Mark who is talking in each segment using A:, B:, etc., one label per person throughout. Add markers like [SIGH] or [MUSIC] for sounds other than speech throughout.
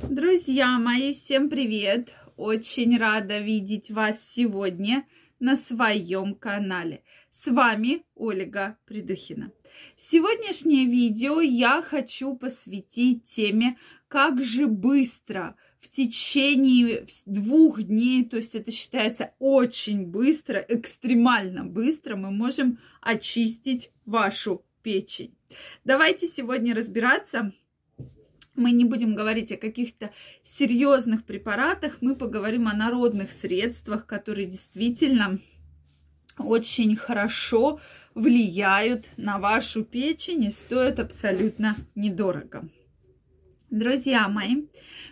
A: Друзья мои, всем привет! Очень рада видеть вас сегодня на своем канале. С вами Ольга Придухина. Сегодняшнее видео я хочу посвятить теме, как же быстро в течение двух дней, то есть это считается очень быстро, экстремально быстро, мы можем очистить вашу печень. Давайте сегодня разбираться, мы не будем говорить о каких-то серьезных препаратах, мы поговорим о народных средствах, которые действительно очень хорошо влияют на вашу печень и стоят абсолютно недорого. Друзья мои,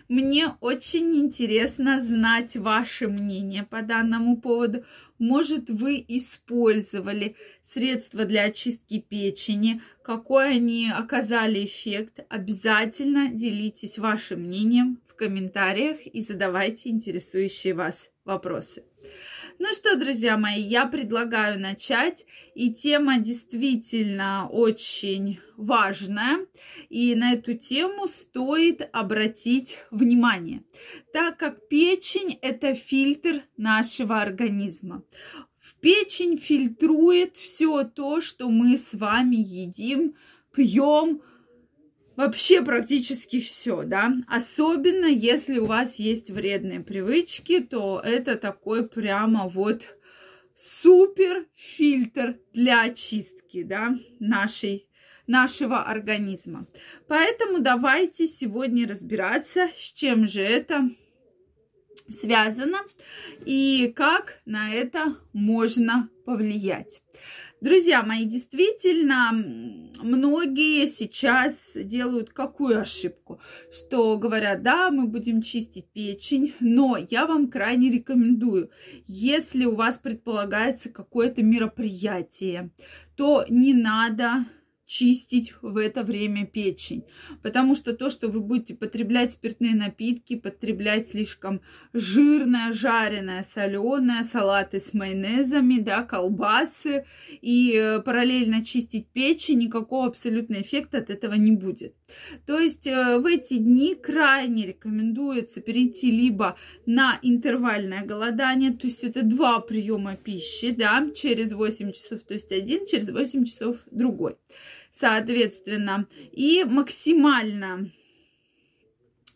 A: мне очень интересно знать ваше мнение по данному поводу. Может, вы использовали средства для очистки печени, какой они оказали эффект. Обязательно делитесь вашим мнением в комментариях и задавайте интересующие вас вопросы. Ну что, друзья мои, я предлагаю начать. И тема действительно очень важная. И на эту тему стоит обратить внимание, так как печень – это фильтр нашего организма. Печень фильтрует все то, что мы с вами едим, пьем, вообще практически все, да. Особенно если у вас есть вредные привычки, то это такой прямо вот супер фильтр для очистки, да, нашей нашего организма. Поэтому давайте сегодня разбираться, с чем же это связано и как на это можно повлиять. Друзья мои, действительно, многие сейчас делают какую ошибку? Что говорят, да, мы будем чистить печень, но я вам крайне рекомендую, если у вас предполагается какое-то мероприятие, то не надо чистить в это время печень. Потому что то, что вы будете потреблять спиртные напитки, потреблять слишком жирное, жареное, соленое, салаты с майонезами, да, колбасы и э, параллельно чистить печень, никакого абсолютно эффекта от этого не будет. То есть э, в эти дни крайне рекомендуется перейти либо на интервальное голодание, то есть это два приема пищи, да, через 8 часов, то есть один, через 8 часов другой соответственно, и максимально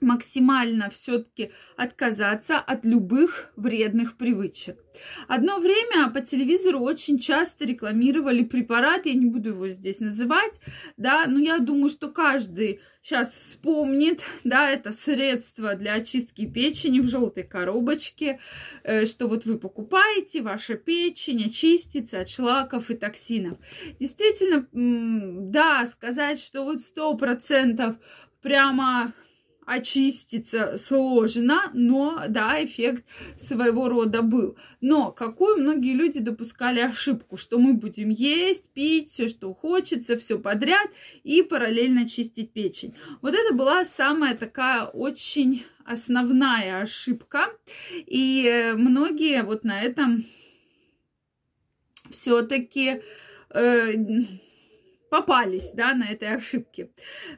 A: максимально все-таки отказаться от любых вредных привычек. Одно время по телевизору очень часто рекламировали препарат, я не буду его здесь называть, да, но я думаю, что каждый сейчас вспомнит, да, это средство для очистки печени в желтой коробочке, э, что вот вы покупаете, ваша печень очистится от шлаков и токсинов. Действительно, да, сказать, что вот сто процентов прямо очиститься сложно, но да, эффект своего рода был. Но какую многие люди допускали ошибку, что мы будем есть, пить все, что хочется, все подряд и параллельно чистить печень. Вот это была самая такая очень основная ошибка. И многие вот на этом все-таки э, попались, да, на этой ошибке.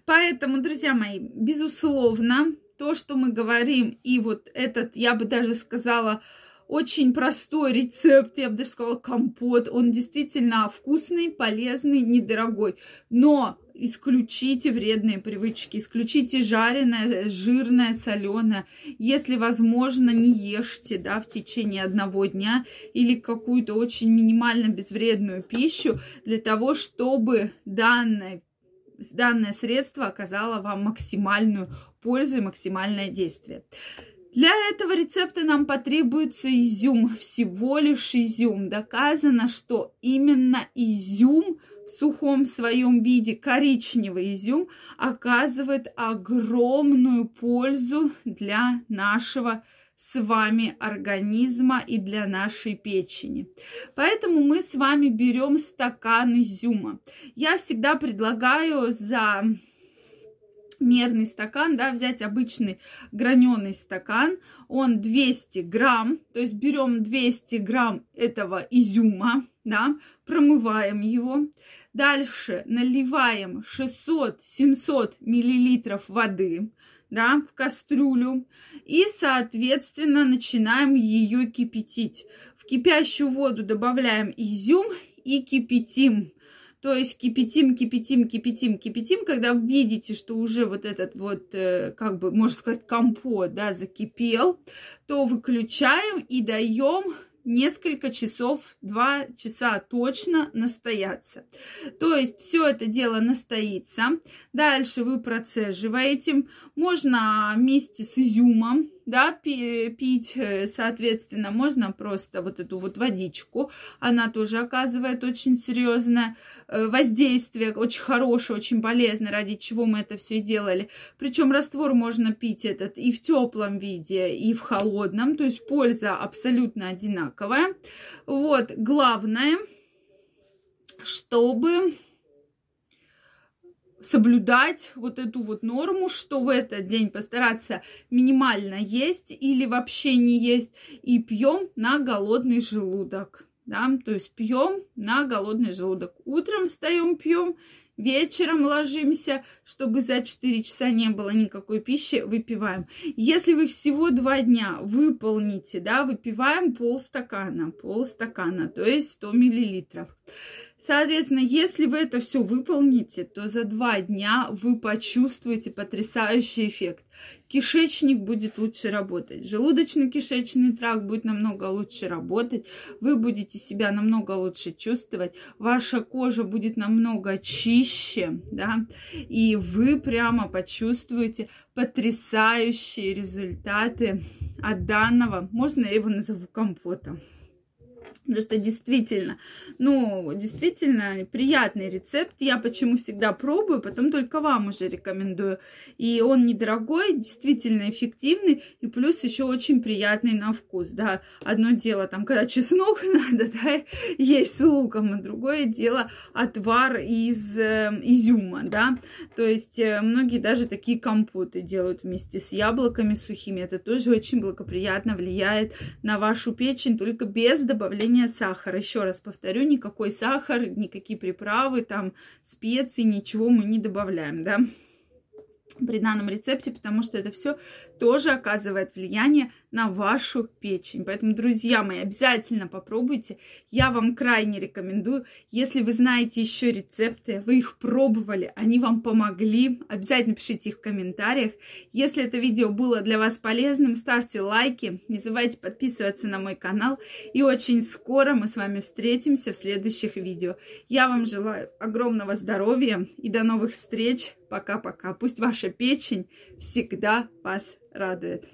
A: Поэтому, друзья мои, безусловно, то, что мы говорим, и вот этот, я бы даже сказала, очень простой рецепт, я бы даже сказала, компот. Он действительно вкусный, полезный, недорогой. Но исключите вредные привычки, исключите жареное, жирное, соленое. Если возможно, не ешьте да, в течение одного дня или какую-то очень минимально безвредную пищу для того, чтобы данное, данное средство оказало вам максимальную пользу и максимальное действие. Для этого рецепта нам потребуется изюм, всего лишь изюм. Доказано, что именно изюм в сухом своем виде, коричневый изюм, оказывает огромную пользу для нашего с вами организма и для нашей печени. Поэтому мы с вами берем стакан изюма. Я всегда предлагаю за мерный стакан, да, взять обычный граненый стакан, он 200 грамм, то есть берем 200 грамм этого изюма, да, промываем его, дальше наливаем 600-700 миллилитров воды, да, в кастрюлю и, соответственно, начинаем ее кипятить. В кипящую воду добавляем изюм и кипятим. То есть кипятим, кипятим, кипятим, кипятим, когда видите, что уже вот этот вот, э, как бы, можно сказать, компот, да, закипел, то выключаем и даем несколько часов, два часа точно настояться. То есть все это дело настоится. Дальше вы процеживаете. Можно вместе с изюмом да, пить, э, соответственно, можно просто вот эту вот водичку, она тоже оказывает очень серьезное э, воздействие, очень хорошее, очень полезное, ради чего мы это все и делали. Причем раствор можно пить этот и в теплом виде, и в холодном, то есть польза абсолютно одинаковая. Вот, главное, чтобы соблюдать вот эту вот норму, что в этот день постараться минимально есть или вообще не есть, и пьем на голодный желудок. Да, то есть пьем на голодный желудок. Утром встаем, пьем, вечером ложимся, чтобы за 4 часа не было никакой пищи, выпиваем. Если вы всего 2 дня выполните, да, выпиваем полстакана, полстакана, то есть 100 миллилитров. Соответственно, если вы это все выполните, то за два дня вы почувствуете потрясающий эффект. Кишечник будет лучше работать, желудочно-кишечный тракт будет намного лучше работать, вы будете себя намного лучше чувствовать, ваша кожа будет намного чище, да, и вы прямо почувствуете потрясающие результаты от данного, можно я его назову компотом. Потому что действительно, ну, действительно приятный рецепт. Я почему всегда пробую, потом только вам уже рекомендую. И он недорогой, действительно эффективный, и плюс еще очень приятный на вкус, да. Одно дело, там, когда чеснок [LAUGHS] надо, да, есть с луком, а другое дело отвар из э, изюма, да. То есть э, многие даже такие компоты делают вместе с яблоками сухими. Это тоже очень благоприятно влияет на вашу печень, только без добавления добавления сахара. Еще раз повторю, никакой сахар, никакие приправы, там специи, ничего мы не добавляем, да при данном рецепте, потому что это все тоже оказывает влияние на вашу печень. Поэтому, друзья мои, обязательно попробуйте. Я вам крайне рекомендую. Если вы знаете еще рецепты, вы их пробовали, они вам помогли, обязательно пишите их в комментариях. Если это видео было для вас полезным, ставьте лайки, не забывайте подписываться на мой канал. И очень скоро мы с вами встретимся в следующих видео. Я вам желаю огромного здоровья и до новых встреч. Пока-пока. Пусть ваша печень всегда вас радует.